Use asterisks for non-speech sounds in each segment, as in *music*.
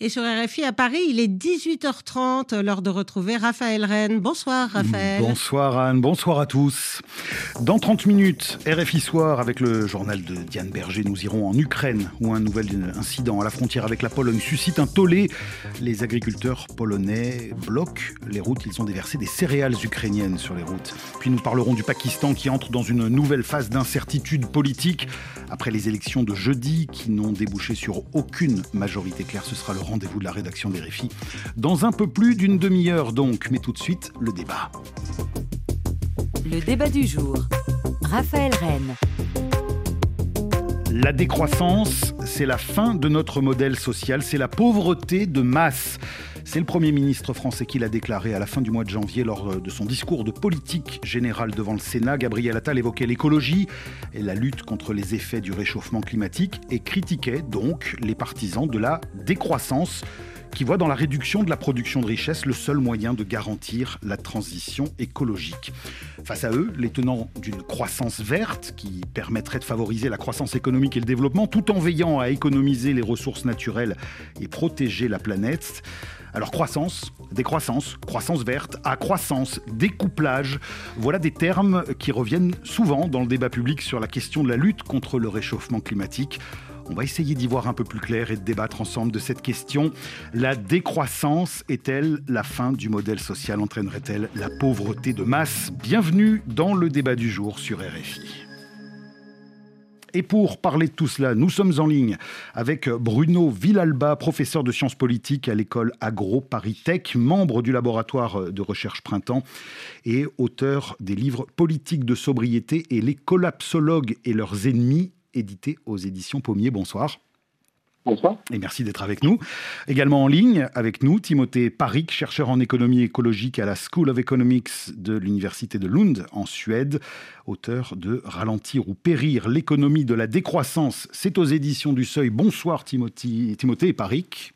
Et sur RFI à Paris, il est 18h30, l'heure de retrouver Raphaël Rennes. Bonsoir Raphaël. Bonsoir Anne, bonsoir à tous. Dans 30 minutes, RFI Soir avec le journal de Diane Berger, nous irons en Ukraine où un nouvel incident à la frontière avec la Pologne suscite un tollé. Les agriculteurs polonais bloquent les routes, ils ont déversé des céréales ukrainiennes sur les routes. Puis nous parlerons du Pakistan qui entre dans une nouvelle phase d'incertitude politique après les élections de jeudi qui n'ont débouché sur aucune majorité claire. Ce sera le rendez-vous de la rédaction des RFI. Dans un peu plus d'une demi-heure donc, mais tout de suite, le débat. Le débat du jour. Raphaël Rennes. La décroissance, c'est la fin de notre modèle social, c'est la pauvreté de masse. C'est le Premier ministre français qui l'a déclaré à la fin du mois de janvier lors de son discours de politique générale devant le Sénat. Gabriel Attal évoquait l'écologie et la lutte contre les effets du réchauffement climatique et critiquait donc les partisans de la décroissance qui voient dans la réduction de la production de richesse le seul moyen de garantir la transition écologique. Face à eux, les tenants d'une croissance verte qui permettrait de favoriser la croissance économique et le développement tout en veillant à économiser les ressources naturelles et protéger la planète, alors croissance, décroissance, croissance verte, accroissance, découplage, voilà des termes qui reviennent souvent dans le débat public sur la question de la lutte contre le réchauffement climatique. On va essayer d'y voir un peu plus clair et de débattre ensemble de cette question. La décroissance est-elle la fin du modèle social? Entraînerait-elle la pauvreté de masse? Bienvenue dans le débat du jour sur RFI. Et pour parler de tout cela, nous sommes en ligne avec Bruno Villalba, professeur de sciences politiques à l'école Agro Paris Tech, membre du laboratoire de recherche Printemps et auteur des livres Politique de sobriété et les collapsologues et leurs ennemis, édités aux éditions Pommier. Bonsoir. Bonsoir. Et merci d'être avec nous. Également en ligne avec nous, Timothée Parik, chercheur en économie écologique à la School of Economics de l'Université de Lund en Suède, auteur de Ralentir ou périr, l'économie de la décroissance. C'est aux éditions du Seuil. Bonsoir Timothée, Timothée Parik.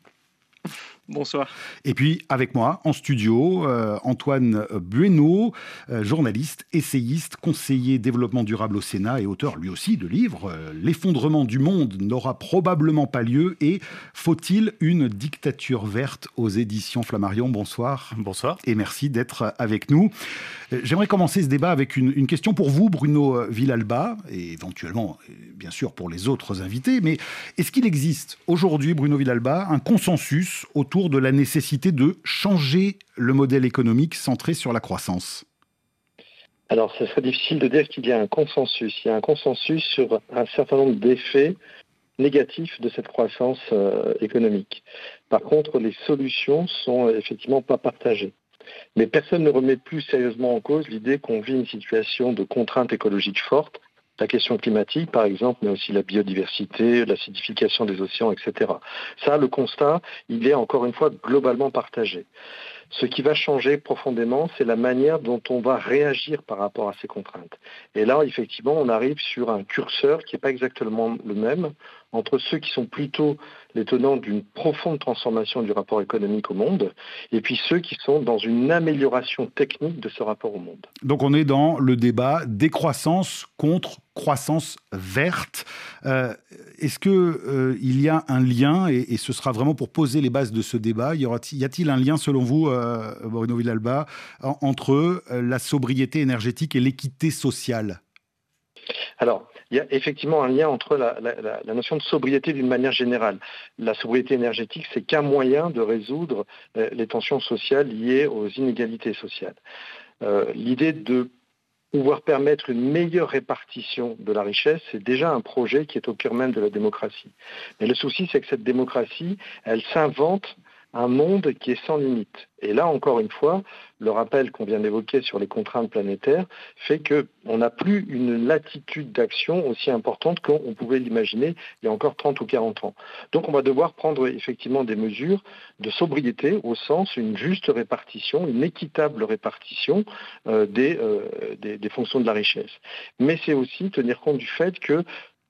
Bonsoir. Et puis avec moi en studio, euh, Antoine Bueno, euh, journaliste, essayiste, conseiller développement durable au Sénat et auteur lui aussi de livres euh, L'effondrement du monde n'aura probablement pas lieu et Faut-il une dictature verte aux éditions Flammarion? Bonsoir. Bonsoir. Et merci d'être avec nous. J'aimerais commencer ce débat avec une, question pour vous, Bruno Villalba, et éventuellement, bien sûr, pour les autres invités. Mais est-ce qu'il existe aujourd'hui, Bruno Villalba, un consensus autour de la nécessité de changer le modèle économique centré sur la croissance? Alors, ce serait difficile de dire qu'il y a un consensus. Il y a un consensus sur un certain nombre d'effets négatifs de cette croissance euh, économique. Par contre, les solutions sont effectivement pas partagées. Mais personne ne remet plus sérieusement en cause l'idée qu'on vit une situation de contrainte écologique forte la question climatique, par exemple, mais aussi la biodiversité, l'acidification des océans, etc. Ça, le constat, il est encore une fois globalement partagé. Ce qui va changer profondément, c'est la manière dont on va réagir par rapport à ces contraintes. Et là, effectivement, on arrive sur un curseur qui n'est pas exactement le même entre ceux qui sont plutôt les tenants d'une profonde transformation du rapport économique au monde, et puis ceux qui sont dans une amélioration technique de ce rapport au monde. Donc on est dans le débat décroissance contre croissance verte. Euh, Est-ce qu'il euh, y a un lien, et, ce sera vraiment pour poser les bases de ce débat, y, a-t-il un lien selon vous, euh, Bruno Villalba, en, entre la sobriété énergétique et l'équité sociale? Alors, il y a effectivement un lien entre la, notion de sobriété d'une manière générale. La sobriété énergétique, c'est qu'un moyen de résoudre les tensions sociales liées aux inégalités sociales. L'idée de pouvoir permettre une meilleure répartition de la richesse, c'est déjà un projet qui est au cœur même de la démocratie. Mais le souci, c'est que cette démocratie, elle s'invente un monde qui est sans limite. Et là, encore une fois, le rappel qu'on vient d'évoquer sur les contraintes planétaires fait qu'on n'a plus une latitude d'action aussi importante qu'on pouvait l'imaginer il y a encore 30 ou 40 ans. Donc on va devoir prendre effectivement des mesures de sobriété au sens une juste répartition, une équitable répartition euh, des, euh, des, des fonctions de la richesse. Mais c'est aussi tenir compte du fait que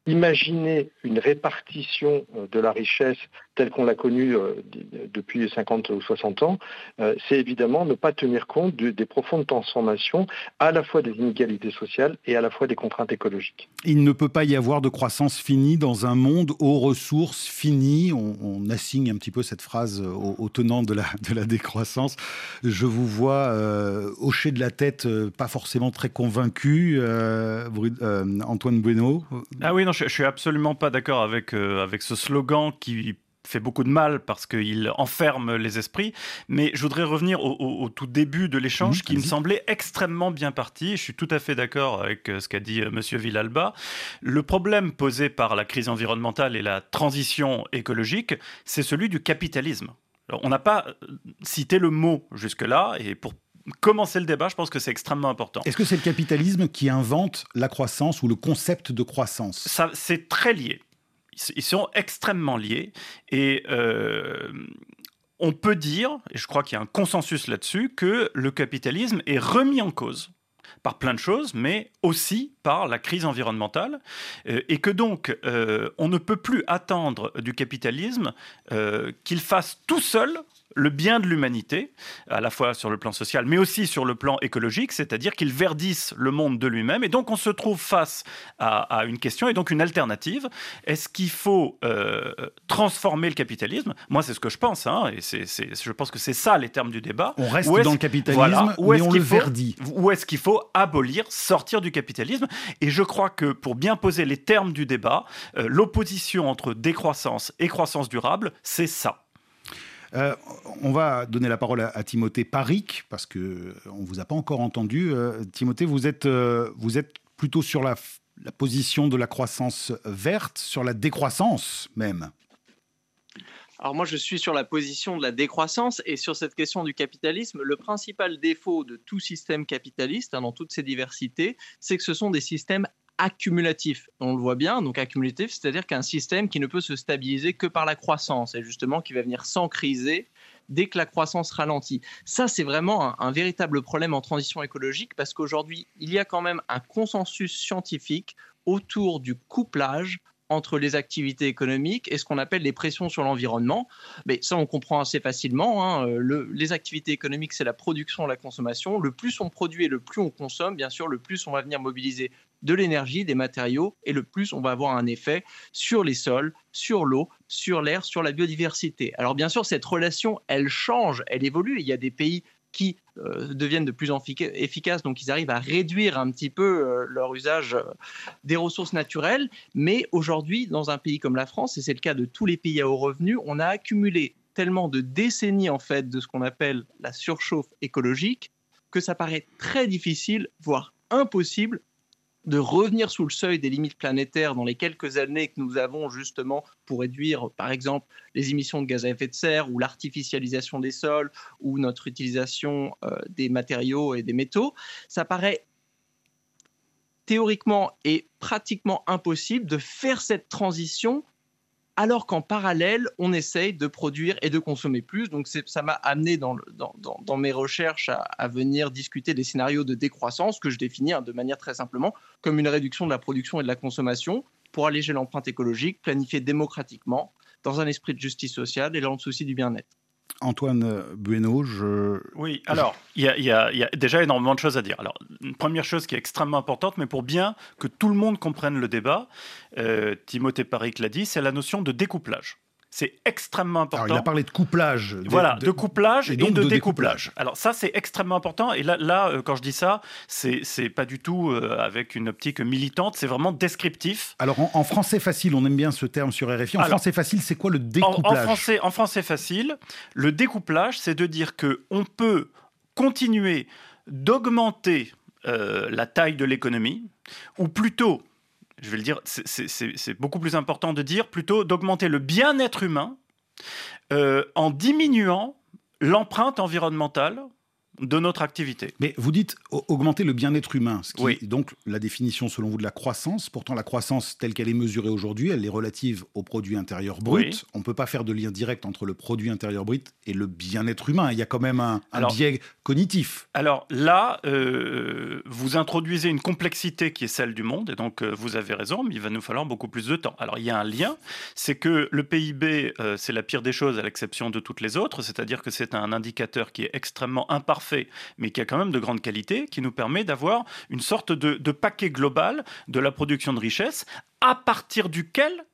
imaginer une répartition de la richesse telle qu'on l'a connue depuis 50 ou 60 ans, c'est évidemment ne pas tenir compte des profondes transformations à la fois des inégalités sociales et à la fois des contraintes écologiques. Il ne peut pas y avoir de croissance finie dans un monde aux ressources finies. On, assigne un petit peu cette phrase au, tenant de la, de la décroissance. Je vous vois hocher de la tête, pas forcément très convaincu. Antoine Bueno Ah oui, non, je, je suis absolument pas d'accord avec, avec ce slogan qui fait beaucoup de mal parce qu'il enferme les esprits. Mais je voudrais revenir au, tout début de l'échange qui me semblait extrêmement bien parti. Je suis tout à fait d'accord avec euh, ce qu'a dit euh, Monsieur Villalba. Le problème posé par la crise environnementale et la transition écologique, c'est celui du capitalisme. on n'a pas euh, cité le mot jusque-là, et pour commencer le débat, je pense que c'est extrêmement important. Est-ce que c'est le capitalisme qui invente la croissance ou le concept de croissance? Ça, C'est très lié ils sont extrêmement liés et euh, on peut dire, et je crois qu'il y a un consensus là-dessus, que le capitalisme est remis en cause par plein de choses, mais aussi par la crise environnementale, euh, et que donc euh, on ne peut plus attendre du capitalisme qu'il fasse tout seul le bien de l'humanité, à la fois sur le plan social, mais aussi sur le plan écologique, c'est-à-dire qu'il verdisse le monde de lui-même. Et donc on se trouve face à, une question et donc une alternative. Est-ce qu'il faut euh, transformer le capitalisme? Moi, c'est ce que je pense, hein, et c'est, je pense que c'est ça les termes du débat. On reste dans le capitalisme, mais on le verdit. Ou est-ce qu'il faut abolir, sortir du capitalisme? Et je crois que pour bien poser les termes du débat, euh, l'opposition entre décroissance et croissance durable, c'est ça. Euh, on va donner la parole à, Timothée Paric, parce qu'on ne vous a pas encore entendu. Euh, Timothée, vous êtes, euh, vous êtes plutôt sur la, la, position de la croissance verte, sur la décroissance même. Alors moi, je suis sur la position de la décroissance et sur cette question du capitalisme. Le principal défaut de tout système capitaliste, hein, dans toutes ses diversités, c'est que ce sont des systèmes accumulatif. On le voit bien, donc accumulatif, c'est-à-dire qu'un système qui ne peut se stabiliser que par la croissance et justement qui va venir s'encriser dès que la croissance ralentit. Ça, c'est vraiment un, véritable problème en transition écologique parce qu'aujourd'hui, il y a quand même un consensus scientifique autour du couplage entre les activités économiques et ce qu'on appelle les pressions sur l'environnement. Mais ça, on comprend assez facilement. Hein. Le, les activités économiques, c'est la production la consommation. Le plus on produit et le plus on consomme, bien sûr, le plus on va venir mobiliser de l'énergie, des matériaux, et le plus on va avoir un effet sur les sols, sur l'eau, sur l'air, sur la biodiversité. Alors bien sûr, cette relation, elle change, elle évolue. Il y a des pays qui euh, deviennent de plus en efficaces, donc ils arrivent à réduire un petit peu euh, leur usage euh, des ressources naturelles. Mais aujourd'hui, dans un pays comme la France, et c'est le cas de tous les pays à haut revenu, on a accumulé tellement de décennies en fait de ce qu'on appelle la surchauffe écologique que ça paraît très difficile, voire impossible, de revenir sous le seuil des limites planétaires dans les quelques années que nous avons justement pour réduire, par exemple, les émissions de gaz à effet de serre ou l'artificialisation des sols ou notre utilisation euh, des matériaux et des métaux, ça paraît théoriquement et pratiquement impossible de faire cette transition alors qu'en parallèle, on essaye de produire et de consommer plus. Donc ça m'a amené dans, mes recherches à, venir discuter des scénarios de décroissance que je définis hein, de manière très simplement comme une réduction de la production et de la consommation pour alléger l'empreinte écologique, planifiée démocratiquement, dans un esprit de justice sociale et dans le souci du bien-être. Antoine Bueno, je... Oui, alors, il y, a déjà énormément de choses à dire. Alors, première chose qui est extrêmement importante, mais pour bien que tout le monde comprenne le débat, euh, Timothée Paric l'a dit, c'est la notion de découplage. C'est extrêmement important. il a parlé de couplage. Voilà, de, couplage et, donc de, découplage. Alors ça, c'est extrêmement important. Et là, là, euh, quand je dis ça, c'est c'est pas du tout euh, avec une optique militante. C'est vraiment descriptif. Alors en, français facile, on aime bien ce terme sur RFI. En français facile, c'est quoi le découplage en, français, en français facile, le découplage, c'est de dire que on peut continuer d'augmenter euh, la taille de l'économie, ou plutôt je vais le dire, c'est beaucoup plus important de dire plutôt d'augmenter le bien-être humain euh, en diminuant l'empreinte environnementale de notre activité. Mais vous dites augmenter le bien-être humain, ce qui est donc la définition selon vous de la croissance. Pourtant, la croissance telle qu'elle est mesurée aujourd'hui, elle est relative au produit intérieur brut. On ne peut pas faire de lien direct entre le produit intérieur brut et le bien-être humain. Il y a quand même un, biais cognitif. Alors là, euh, vous introduisez une complexité qui est celle du monde, et donc euh, vous avez raison, mais il va nous falloir beaucoup plus de temps. Alors il y a un lien, c'est que le PIB, euh, c'est la pire des choses à l'exception de toutes les autres, c'est-à-dire que c'est un indicateur qui est extrêmement imparfait, mais qui a quand même de grande qualité, qui nous permet d'avoir une sorte de, de paquet global de la production de richesse à partir duquel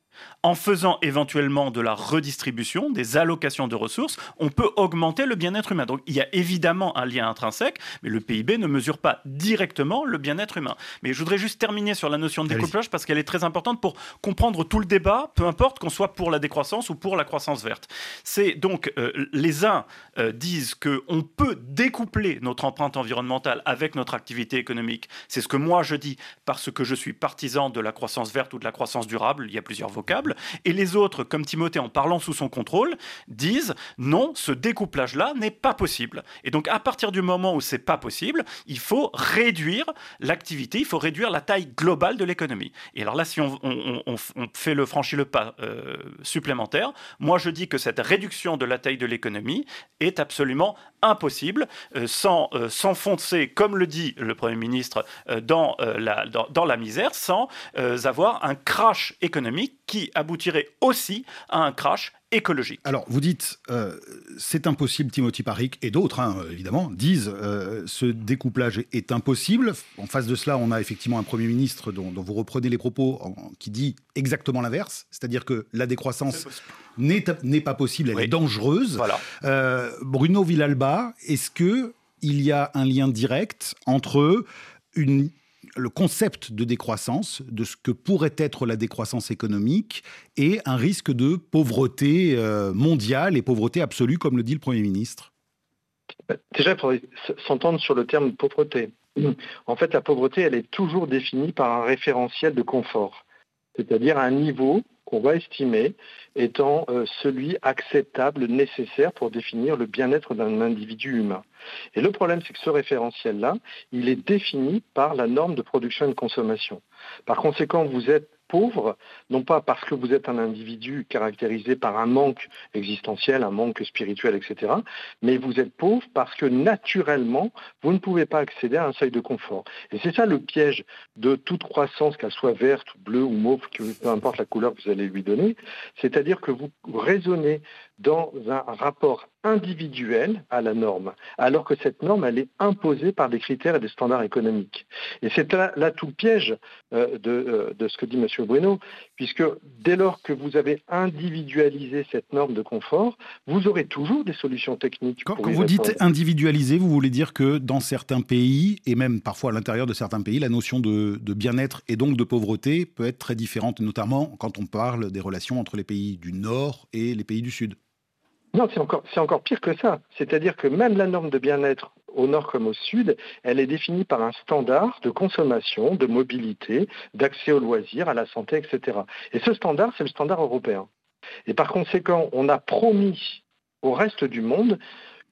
en faisant éventuellement de la redistribution, des allocations de ressources, on peut augmenter le bien-être humain. Donc il y a évidemment un lien intrinsèque, mais le PIB ne mesure pas directement le bien-être humain. Mais je voudrais juste terminer sur la notion de découplage parce qu'elle est très importante pour comprendre tout le débat, peu importe qu'on soit pour la décroissance ou pour la croissance verte. C'est donc euh, les uns euh, disent qu'on peut découpler notre empreinte environnementale avec notre activité économique. C'est ce que moi je dis parce que je suis partisan de la croissance verte ou de la croissance durable. Il y a plusieurs Et les autres, comme Timothée en parlant sous son contrôle, disent non, ce découplage-là n'est pas possible. Et donc à partir du moment où c'est pas possible, il faut réduire l'activité, il faut réduire la taille globale de l'économie. Et alors là, si on, fait le franchit le pas euh, supplémentaire, moi je dis que cette réduction de la taille de l'économie est absolument impossible euh, sans euh, s'enfoncer, comme le dit le Premier ministre, dans, la, dans, la misère, sans avoir un crash économique qui aboutirait aussi à un crash écologique. Alors, vous dites, euh, c'est impossible, Timothy Parrick et d'autres, hein, évidemment, disent euh, ce découplage est impossible. En face de cela, on a effectivement un Premier ministre dont, vous reprenez les propos qui dit exactement l'inverse, c'est-à-dire que la décroissance n'est pas possible, elle est dangereuse. Voilà. Euh, Bruno Villalba, est-ce que il y a un lien direct entre une le concept de décroissance, de ce que pourrait être la décroissance économique, et un risque de pauvreté euh, mondiale et pauvreté absolue, comme le dit le Premier ministre Déjà, il faudrait s'entendre sur le terme pauvreté. En fait, la pauvreté, elle est toujours définie par un référentiel de confort, c'est-à-dire un niveau qu'on va estimer étant euh, celui acceptable, nécessaire pour définir le bien-être d'un individu humain. Et le problème, c'est que ce référentiel-là, il est défini par la norme de production et de consommation. Par conséquent, vous êtes non pas parce que vous êtes un individu caractérisé par un manque existentiel, un manque spirituel, etc., mais vous êtes pauvre parce que naturellement, vous ne pouvez pas accéder à un seuil de confort. Et c'est ça le piège de toute croissance, qu'elle soit verte, bleue ou mauve, peu importe la couleur que vous allez lui donner, c'est-à-dire que vous raisonnez dans un rapport individuel à la norme, alors que cette norme, elle est imposée par des critères et des standards économiques. Et c'est là, tout le piège euh, euh, de, ce que dit M. Bruno, puisque dès lors que vous avez individualisé cette norme de confort, vous aurez toujours des solutions techniques. Quand, vous dites individualiser, vous voulez dire que dans certains pays, et même parfois à l'intérieur de certains pays, la notion de, de bien-être et donc de pauvreté peut être très différente, notamment quand on parle des relations entre les pays du Nord et les pays du Sud. Non, c'est encore, pire que ça. C'est-à-dire que même la norme de bien-être au nord comme au sud, elle est définie par un standard de consommation, de mobilité, d'accès aux loisirs, à la santé, etc. Et ce standard, c'est le standard européen. Et par conséquent, on a promis au reste du monde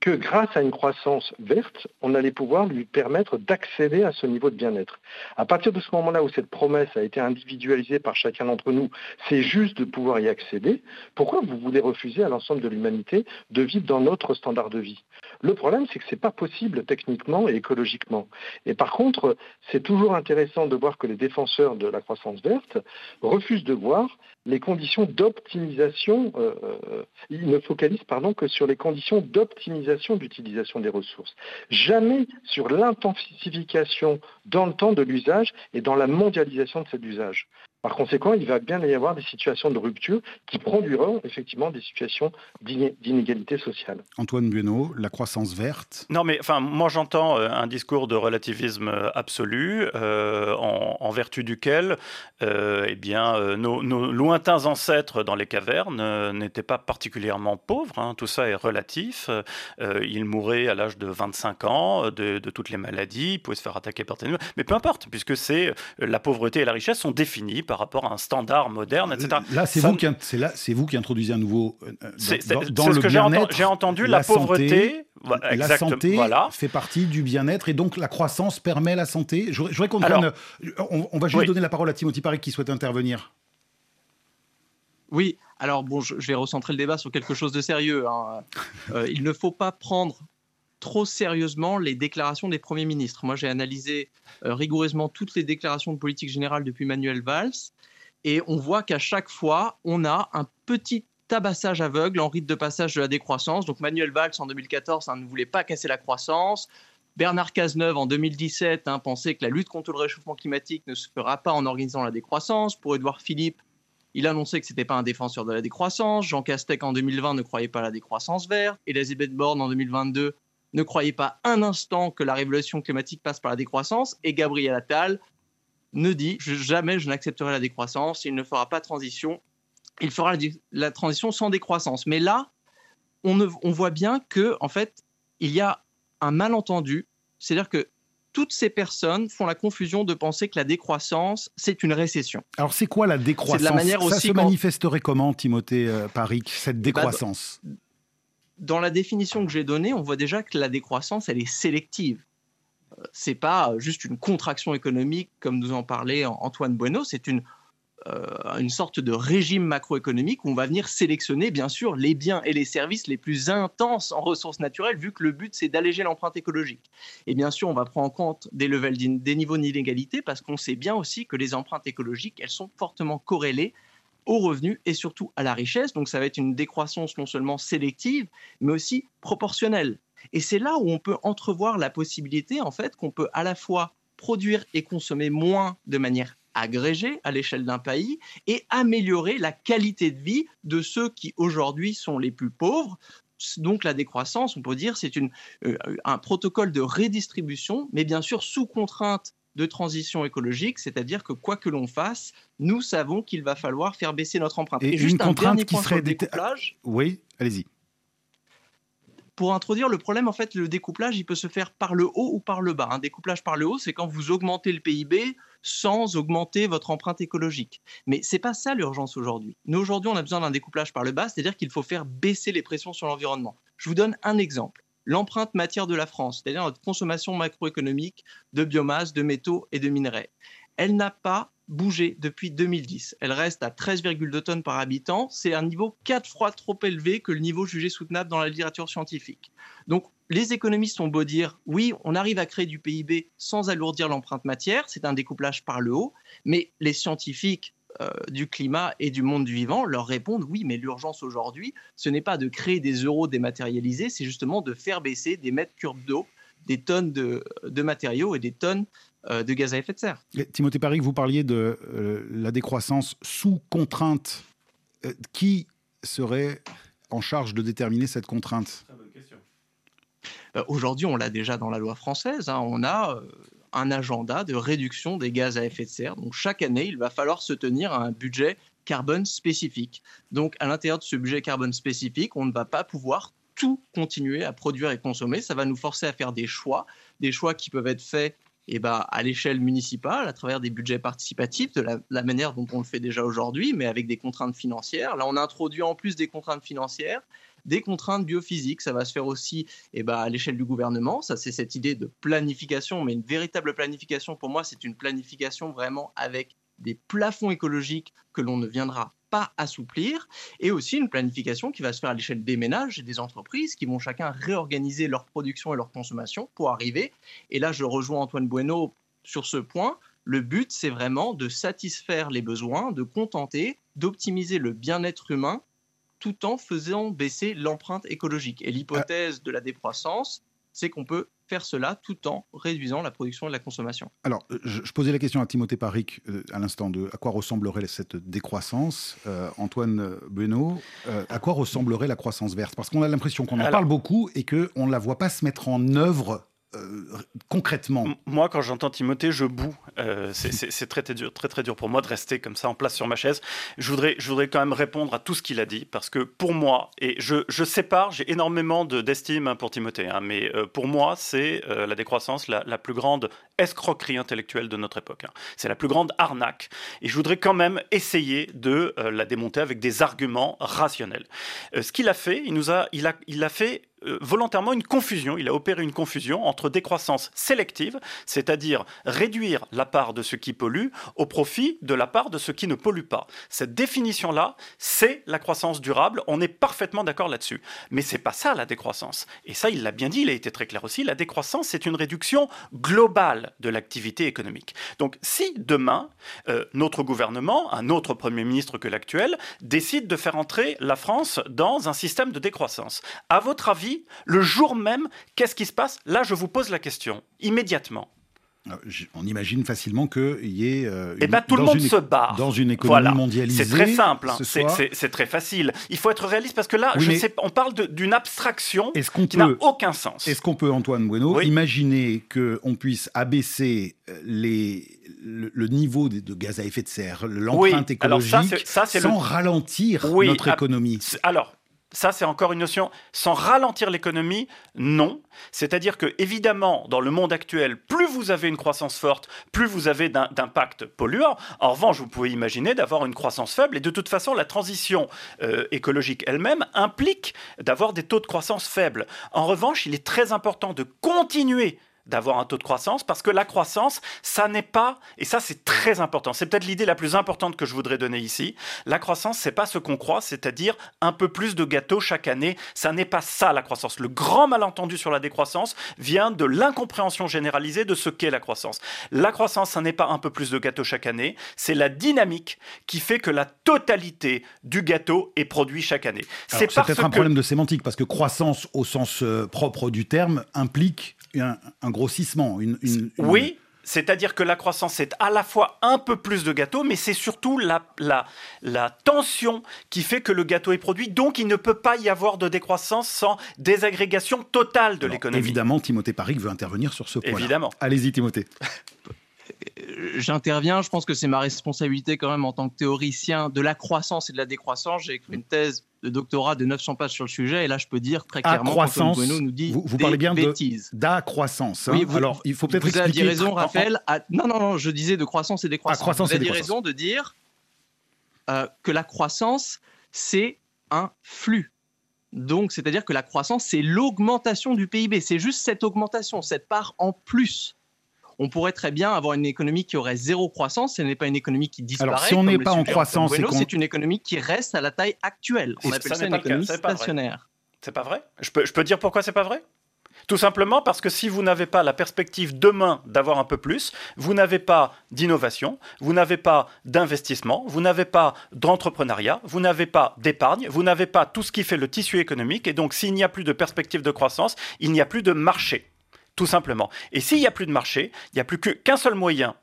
que grâce à une croissance verte, on allait pouvoir lui permettre d'accéder à ce niveau de bien-être. À partir de ce moment-là où cette promesse a été individualisée par chacun d'entre nous, c'est juste de pouvoir y accéder. Pourquoi vous voulez refuser à l'ensemble de l'humanité de vivre dans notre standard de vie? Le problème, c'est que ce n'est pas possible techniquement et écologiquement. Et par contre, c'est toujours intéressant de voir que les défenseurs de la croissance verte refusent de voir les conditions d'optimisation, euh, euh, ils ne focalisent pardon, que sur les conditions d'optimisation d'utilisation des ressources. Jamais sur l'intensification dans le temps de l'usage et dans la mondialisation de cet usage. Par conséquent, il va bien y avoir des situations de rupture qui produiront effectivement des situations d'inégalité sociale. Antoine Bueno, la croissance verte Non, mais enfin, moi j'entends euh, un discours de relativisme euh, absolu, euh, en, vertu duquel eh bien, nos, lointains ancêtres dans les cavernes n'étaient pas particulièrement pauvres. Hein. tout ça est relatif. ils mouraient à l'âge de 25 ans de, toutes les maladies, ils pouvaient se faire attaquer par des... Mais peu importe, puisque c'est la pauvreté et la richesse sont définies par par rapport à un standard moderne, etc. Là, c'est vous, qui, c'est vous qui introduisez un nouveau dans, dans, le bien-être. J'ai entendu la, pauvreté. la santé voilà. fait partie du bien-être et donc la croissance permet la santé. Je, voudrais qu'on on, va juste donner la parole à Timothy Paris qui souhaite intervenir. Oui, alors bon, je, vais recentrer le débat sur quelque chose de sérieux. Hein. Euh, il ne faut pas prendre trop sérieusement les déclarations des premiers ministres. Moi, j'ai analysé euh, rigoureusement toutes les déclarations de politique générale depuis Manuel Valls, et on voit qu'à chaque fois, on a un petit tabassage aveugle en rite de passage de la décroissance. Donc Manuel Valls en 2014 hein, ne voulait pas casser la croissance. Bernard Cazeneuve en 2017 hein, pensait que la lutte contre le réchauffement climatique ne se fera pas en organisant la décroissance. Pour Édouard Philippe, il annonçait que ce n'était pas un défenseur de la décroissance. Jean Castex en 2020 ne croyait pas à la décroissance verte. Elisabeth Borne en 2022 ne croyait pas un instant que la révolution climatique passe par la décroissance. Et Gabriel Attal ne dit jamais je n'accepterai la décroissance, il ne fera pas transition, il fera la, transition sans décroissance. Mais là, on, on voit bien que en fait, il y a un malentendu, c'est-à-dire que toutes ces personnes font la confusion de penser que la décroissance, c'est une récession. Alors, c'est quoi la décroissance la manière Ça se manifesterait comment, Timothée euh, Paris, cette bah, décroissance? Dans la définition que j'ai donnée, on voit déjà que la décroissance, elle est sélective. Euh, c'est pas juste une contraction économique comme nous en parlait Antoine Bueno, c'est une, euh, une sorte de régime macroéconomique où on va venir sélectionner bien sûr les biens et les services les plus intenses en ressources naturelles vu que le but c'est d'alléger l'empreinte écologique. Et bien sûr on va prendre en compte des, des niveaux d'inégalité parce qu'on sait bien aussi que les empreintes écologiques elles sont fortement corrélées aux revenus et surtout à la richesse. Donc ça va être une décroissance non seulement sélective, mais aussi proportionnelle. Et c'est là où on peut entrevoir la possibilité, en fait, qu'on peut à la fois produire et consommer moins de manière agrégée à l'échelle d'un pays et améliorer la qualité de vie de ceux qui aujourd'hui sont les plus pauvres. Donc la décroissance, on peut dire, c'est euh, un protocole de redistribution, mais bien sûr sous contrainte de transition écologique, c'est-à-dire que quoi que l'on fasse, nous savons qu'il va falloir faire baisser notre empreinte. Et, juste une contrainte qui serait découplage. Oui, allez-y. Pour introduire le problème, en fait, le découplage, il peut se faire par le haut ou par le bas. Un découplage par le haut, c'est quand vous augmentez le PIB sans augmenter votre empreinte écologique. Mais c'est pas ça l'urgence aujourd'hui. Nous aujourd'hui, on a besoin d'un découplage par le bas, c'est-à-dire qu'il faut faire baisser les pressions sur l'environnement. Je vous donne un exemple l'empreinte matière de la France, c'est-à-dire notre consommation macroéconomique de biomasse, de métaux et de minerais. Elle n'a pas bougé depuis 2010. Elle reste à 13,2 tonnes par habitant. C'est un niveau quatre fois trop élevé que le niveau jugé soutenable dans la littérature scientifique. Donc, les économistes ont beau dire oui, on arrive à créer du PIB sans alourdir l'empreinte matière, c'est un découplage par le haut, mais les scientifiques euh, du climat et du monde du vivant leur répondent oui, mais l'urgence aujourd'hui, ce n'est pas de créer des euros dématérialisés, c'est justement de faire baisser des mètres cubes d'eau, des tonnes de, matériaux et des tonnes euh, de gaz à effet de serre. Timothée Paris, vous parliez de euh, la décroissance sous contrainte. qui serait en charge de déterminer cette contrainte? Aujourd'hui, on l'a déjà dans la loi française. Hein. On a un agenda de réduction des gaz à effet de serre. Donc chaque année, il va falloir se tenir à un budget carbone spécifique. Donc à l'intérieur de ce budget carbone spécifique, on ne va pas pouvoir tout continuer à produire et consommer. Ça va nous forcer à faire des choix, des choix qui peuvent être faits eh ben, à l'échelle municipale, à travers des budgets participatifs, de la, la, manière dont on le fait déjà aujourd'hui, mais avec des contraintes financières. Là, on introduit en plus des contraintes financières des contraintes biophysiques. Ça va se faire aussi eh ben, à l'échelle du gouvernement. Ça, c'est cette idée de planification, mais une véritable planification, pour moi, c'est une planification vraiment avec des plafonds écologiques que l'on ne viendra pas assouplir, et aussi une planification qui va se faire à l'échelle des ménages et des entreprises qui vont chacun réorganiser leur production et leur consommation pour arriver. Et là, je rejoins Antoine Bueno sur ce point. Le but, c'est vraiment de satisfaire les besoins, de contenter, d'optimiser le bien-être humain tout en faisant baisser l'empreinte écologique. Et l'hypothèse de la décroissance, c'est qu'on peut faire cela tout en réduisant la production et la consommation. Alors, euh, je, posais la question à Timothée Paric euh, à l'instant de à quoi ressemblerait cette décroissance. Euh, Antoine Bueno, à quoi ressemblerait la croissance verte? Parce qu'on a l'impression qu'on en parle beaucoup et qu'on ne la voit pas se mettre en œuvre euh, concrètement Moi, quand j'entends Timothée, je boue. Euh, c'est très, très, dur, très très dur pour moi de rester comme ça en place sur ma chaise. Je voudrais, je voudrais quand même répondre à tout ce qu'il a dit, parce que pour moi, et je, sépare, j'ai énormément d'estime hein, pour Timothée, hein, mais euh, pour moi, c'est la décroissance la, plus grande escroquerie intellectuelle de notre époque. Hein. C'est la plus grande arnaque. Et je voudrais quand même essayer de la démonter avec des arguments rationnels. ce qu'il a fait, il, nous a, il, a, il a fait volontairement une confusion, il a opéré une confusion entre décroissance sélective, c'est-à-dire réduire la part de ce qui pollue au profit de la part de ce qui ne pollue pas. Cette définition-là, c'est la croissance durable, on est parfaitement d'accord là-dessus. Mais c'est pas ça la décroissance. Et ça, il l'a bien dit, il a été très clair aussi, la décroissance, c'est une réduction globale de l'activité économique. Donc si demain, euh, notre gouvernement, un autre Premier ministre que l'actuel, décide de faire entrer la France dans un système de décroissance, à votre avis, le jour même, qu'est-ce qui se passe? Là, je vous pose la question, immédiatement. Euh, on imagine facilement qu'il y ait. Euh, eh bien, tout le monde se barre. Dans une économie mondialisée. C'est très simple, hein. c'est très facile. Il faut être réaliste parce que là, je sais, on parle d'une abstraction qui n'a aucun sens. Est-ce qu'on peut, Antoine Bueno, imaginer qu'on puisse abaisser euh, les, le, niveau de, gaz à effet de serre, l'empreinte écologique, sans ralentir notre économie? Alors, ça, c'est encore une notion. Sans ralentir l'économie, non. C'est-à-dire que, évidemment, dans le monde actuel, plus vous avez une croissance forte, plus vous avez d'impact polluant. En revanche, vous pouvez imaginer d'avoir une croissance faible. Et de toute façon, la transition euh, écologique elle-même implique d'avoir des taux de croissance faibles. En revanche, il est très important de continuer d'avoir un taux de croissance parce que la croissance, ça n'est pas, et ça c'est très important, c'est peut-être l'idée la plus importante que je voudrais donner ici, la croissance c'est pas ce qu'on croit, c'est-à-dire un peu plus de gâteaux chaque année, ça n'est pas ça la croissance. Le grand malentendu sur la décroissance vient de l'incompréhension généralisée de ce qu'est la croissance. La croissance, ça n'est pas un peu plus de gâteaux chaque année, c'est la dynamique qui fait que la totalité du gâteau est produit chaque année. C'est peut-être un problème de sémantique parce que croissance au sens euh, propre du terme implique un, un grossissement. Une, Oui, c'est-à-dire que la croissance, c'est à la fois un peu plus de gâteau, mais c'est surtout la, la, la, tension qui fait que le gâteau est produit. Donc, il ne peut pas y avoir de décroissance sans désagrégation totale de l'économie. Évidemment, Timothée Paris veut intervenir sur ce point. Évidemment. Allez-y, Timothée. *laughs* J'interviens, je pense que c'est ma responsabilité quand même en tant que théoricien de la croissance et de la décroissance. J'ai écrit une thèse de doctorat de 900 pages sur le sujet et là je peux dire très clairement croissance, nous dit vous, vous parlez bien d'accroissance. Hein. Oui, Alors il faut peut-être expliquer. Vous avez raison, Raphaël. Non, non, non, je disais de croissance et décroissance. Ah, croissance vous avez raison de dire euh, que la croissance c'est un flux. Donc, c'est-à-dire que la croissance, c'est l'augmentation du PIB. C'est juste cette augmentation, cette part en plus on pourrait très bien avoir une économie qui aurait zéro croissance. Ce n'est pas une économie qui disparaît. Alors, si on n'est pas en croissance, c'est une économie qui reste à la taille actuelle. On appelle ça, une économie stationnaire. C'est pas vrai? Je peux, je peux dire pourquoi c'est pas vrai? Tout simplement parce que si vous n'avez pas la perspective demain d'avoir un peu plus, vous n'avez pas d'innovation, vous n'avez pas d'investissement, vous n'avez pas d'entrepreneuriat, vous n'avez pas d'épargne, vous n'avez pas tout ce qui fait le tissu économique. Et donc, s'il n'y a plus de perspective de croissance, il n'y a plus de marché tout simplement. Et s'il n'y a plus de marché, il n'y a plus qu'un seul moyen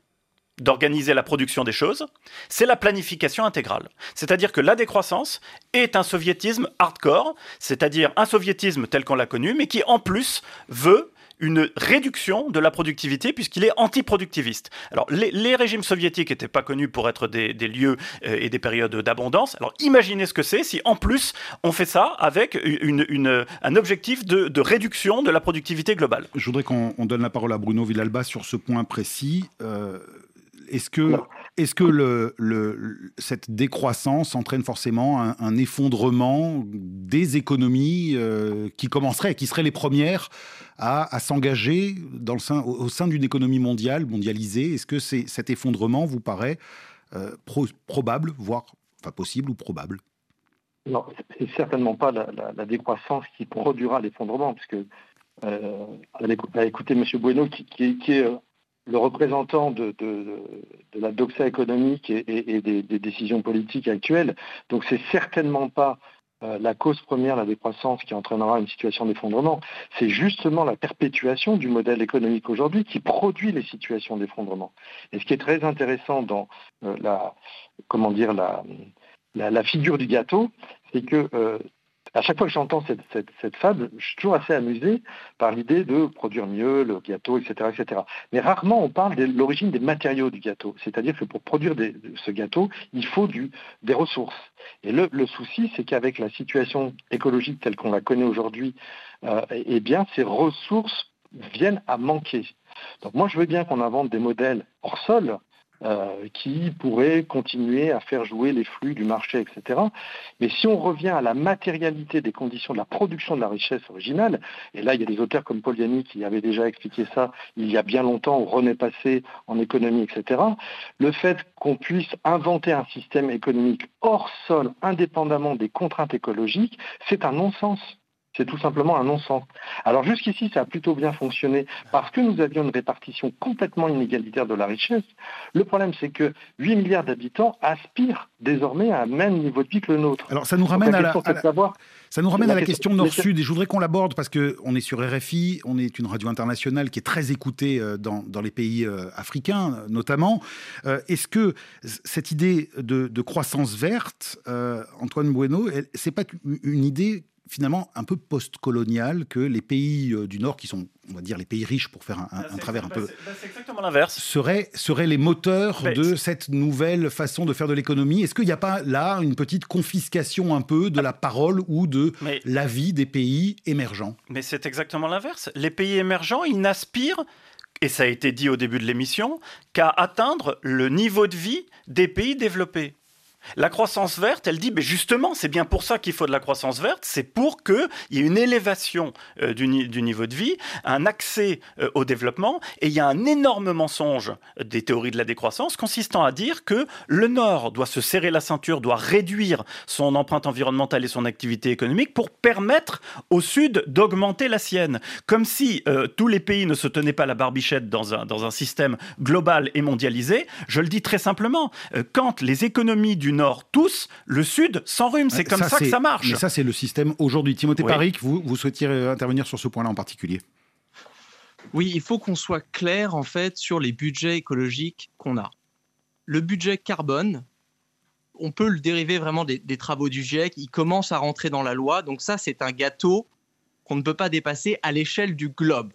d'organiser la production des choses, c'est la planification intégrale. C'est-à-dire que la décroissance est un soviétisme hardcore, c'est-à-dire un soviétisme tel qu'on l'a connu, mais qui en plus veut une réduction de la productivité puisqu'il est antiproductiviste. Alors les, régimes soviétiques n'étaient pas connus pour être des, lieux euh, et des périodes d'abondance. Alors imaginez ce que c'est si en plus on fait ça avec une, un objectif de, réduction de la productivité globale. Je voudrais qu'on donne la parole à Bruno Villalba sur ce point précis. Euh, est-ce que, est que cette décroissance entraîne forcément un, effondrement des économies euh, qui commenceraient, qui seraient les premières à, s'engager au, sein d'une économie mondiale, mondialisée? Est-ce que cet effondrement vous paraît euh, probable, voire possible ou probable? Non, c'est certainement pas la, décroissance qui produira l'effondrement, puisque euh. Bueno, qui, est le représentant de, la doxa économique et, des, décisions politiques actuelles. Donc c'est certainement pas euh, la cause première, la décroissance qui entraînera une situation d'effondrement, c'est justement la perpétuation du modèle économique aujourd'hui qui produit les situations d'effondrement. Et ce qui est très intéressant dans euh, la, comment dire, la, la, figure du gâteau, c'est que euh, à chaque fois que j'entends cette, fable, je suis toujours assez amusé par l'idée de produire mieux le gâteau, etc., etc. Mais rarement on parle de l'origine des matériaux du gâteau. C'est-à-dire que pour produire ce gâteau, il faut des ressources. Et le, souci, c'est qu'avec la situation écologique telle qu'on la connaît aujourd'hui, euh, eh bien, ces ressources viennent à manquer. Donc moi, je veux bien qu'on invente des modèles hors sol euh, qui pourraient continuer à faire jouer les flux du marché, etc. Mais si on revient à la matérialité des conditions de la production de la richesse originale, et là il y a des auteurs comme Paul Yanni qui avaient déjà expliqué ça il y a bien longtemps au René Passé en économie, etc., le fait qu'on puisse inventer un système économique hors sol, indépendamment des contraintes écologiques, c'est un non-sens. C'est tout simplement un non-sens. Alors jusqu'ici, ça a plutôt bien fonctionné parce que nous avions une répartition complètement inégalitaire de la richesse. Le problème, c'est que 8 milliards d'habitants aspirent désormais à un même niveau de vie que le nôtre. Alors ça nous ramène à la, ça nous ramène à la question nord-sud et je voudrais qu'on l'aborde parce qu'on est sur RFI, on est une radio internationale qui est très écoutée euh, dans, les pays euh, africains notamment. Euh, est-ce que cette idée de, croissance verte, Antoine Bueno, c'est pas une idée finalement un peu post-colonial que les pays euh, du Nord, qui sont, on va dire, les pays riches pour faire un, bah, travers un peu. Bah, c'est exactement l'inverse. Seraient, seraient les moteurs de cette nouvelle façon de faire de l'économie. Est-ce qu'il n'y a pas là une petite confiscation un peu de la parole ou de la vie des pays émergents? Mais c'est exactement l'inverse. Les pays émergents, ils n'aspirent et ça a été dit au début de l'émission, qu'à atteindre le niveau de vie des pays développés. La croissance verte, elle dit, mais justement, c'est bien pour ça qu'il faut de la croissance verte, c'est pour qu'il y ait une élévation euh, du, niveau de vie, un accès euh, au développement, et il y a un énorme mensonge des théories de la décroissance consistant à dire que le Nord doit se serrer la ceinture, doit réduire son empreinte environnementale et son activité économique pour permettre au Sud d'augmenter la sienne. Comme si euh, tous les pays ne se tenaient pas la barbichette dans un, dans un système global et mondialisé. Je le dis très simplement, quand les économies du Nord tous, le Sud s'enrhume. C'est comme ça, que ça marche. Mais ça, c'est le système aujourd'hui. Timothée oui. vous, vous souhaitiez intervenir sur ce point-là en particulier? Oui, il faut qu'on soit clair en fait sur les budgets écologiques qu'on a. Le budget carbone, on peut le dériver vraiment des, des, travaux du GIEC. Il commence à rentrer dans la loi. Donc ça, c'est un gâteau qu'on ne peut pas dépasser à l'échelle du globe.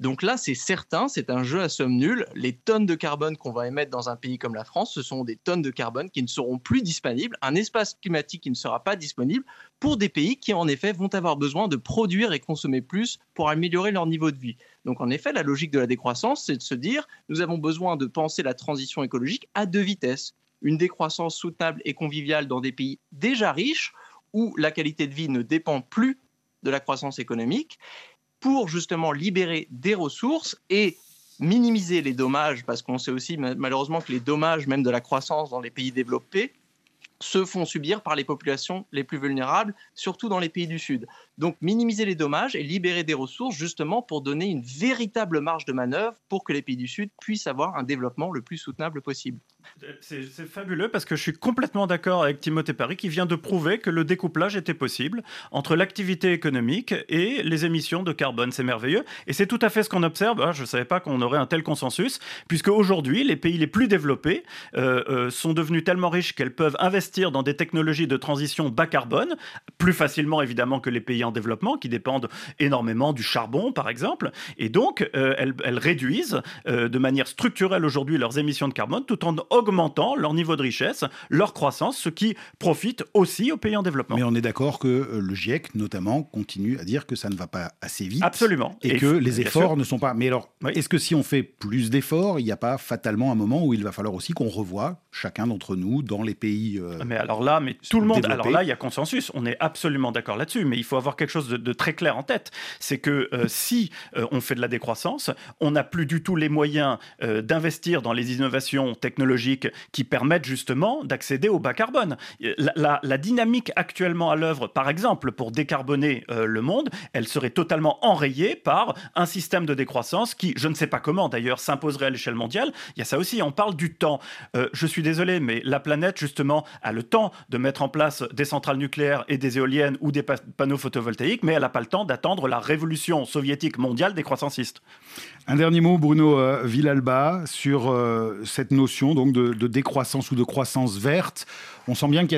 Donc là, c'est certain, c'est un jeu à somme nulle. Les tonnes de carbone qu'on va émettre dans un pays comme la France, ce sont des tonnes de carbone qui ne seront plus disponibles, un espace climatique qui ne sera pas disponible pour des pays qui, en effet, vont avoir besoin de produire et consommer plus pour améliorer leur niveau de vie. Donc, en effet, la logique de la décroissance, c'est de se dire, nous avons besoin de penser la transition écologique à deux vitesses. Une décroissance soutenable et conviviale dans des pays déjà riches, où la qualité de vie ne dépend plus de la croissance économique, pour justement libérer des ressources et minimiser les dommages, parce qu'on sait aussi malheureusement que les dommages même de la croissance dans les pays développés se font subir par les populations les plus vulnérables, surtout dans les pays du Sud. Donc minimiser les dommages et libérer des ressources justement pour donner une véritable marge de manœuvre pour que les pays du Sud puissent avoir un développement le plus soutenable possible. C'est fabuleux parce que je suis complètement d'accord avec Timothée Paris qui vient de prouver que le découplage était possible entre l'activité économique et les émissions de carbone. C'est merveilleux. Et c'est tout à fait ce qu'on observe. Ah, je ne savais pas qu'on aurait un tel consensus, puisque aujourd'hui, les pays les plus développés euh, euh, sont devenus tellement riches qu'elles peuvent investir dans des technologies de transition bas carbone, plus facilement évidemment que les pays en développement, qui dépendent énormément du charbon, par exemple. Et donc, euh, elles, elles, réduisent de manière structurelle aujourd'hui leurs émissions de carbone tout en augmentant leur niveau de richesse, leur croissance, ce qui profite aussi aux pays en développement. Mais on est d'accord que euh, le GIEC, notamment, continue à dire que ça ne va pas assez vite. Absolument. Et, que les efforts ne sont pas. Mais alors, est-ce que si on fait plus d'efforts, il n'y a pas fatalement un moment où il va falloir aussi qu'on revoie chacun d'entre nous dans les pays. Euh, mais alors là, mais tout le monde. Alors là, il y a consensus. On est absolument d'accord là-dessus. Mais il faut avoir quelque chose de, très clair en tête. C'est que euh, si on fait de la décroissance, on n'a plus du tout les moyens d'investir dans les innovations technologiques qui permettent justement d'accéder au bas carbone. La, dynamique actuellement à l'œuvre, par exemple, pour décarboner euh, le monde, elle serait totalement enrayée par un système de décroissance qui, je ne sais pas comment d'ailleurs, s'imposerait à l'échelle mondiale. Il y a ça aussi, on parle du temps. Euh, je suis désolé, mais la planète, justement, a le temps de mettre en place des centrales nucléaires et des éoliennes ou des panneaux photovoltaïques, mais elle n'a pas le temps d'attendre la révolution soviétique mondiale des croissancistes. Un dernier mot, Bruno euh, Villalba, sur cette notion donc de, décroissance ou de croissance verte. On sent bien qu'il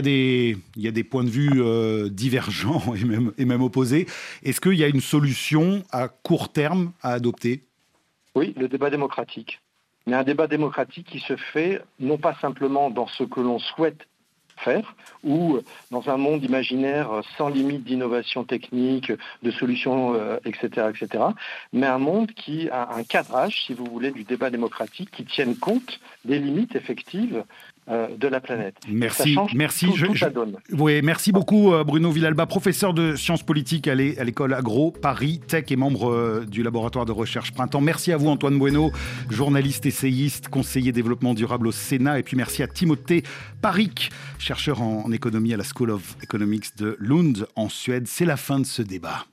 y a des, points de vue euh, divergents *laughs* et même, et même opposés. Est-ce qu'il y a une solution à court terme à adopter? Oui, le débat démocratique. Mais un débat démocratique qui se fait non pas simplement dans ce que l'on souhaite faire, ou dans un monde imaginaire sans limite d'innovation technique, de solutions, etc., euh, etc., mais un monde qui a un cadrage, si vous voulez, du débat démocratique qui tienne compte des limites effectives euh, de la planète. Merci, merci. Oui, merci beaucoup euh, Bruno Villalba, professeur de sciences politiques à l'école Agro Paris Tech et membre euh, du laboratoire de recherche Printemps. Merci à vous Antoine Bueno, journaliste essayiste, conseiller développement durable au Sénat, et puis merci à Timothée Parik, chercheur en économie à la School of Economics de Lund en Suède. C'est la fin de ce débat.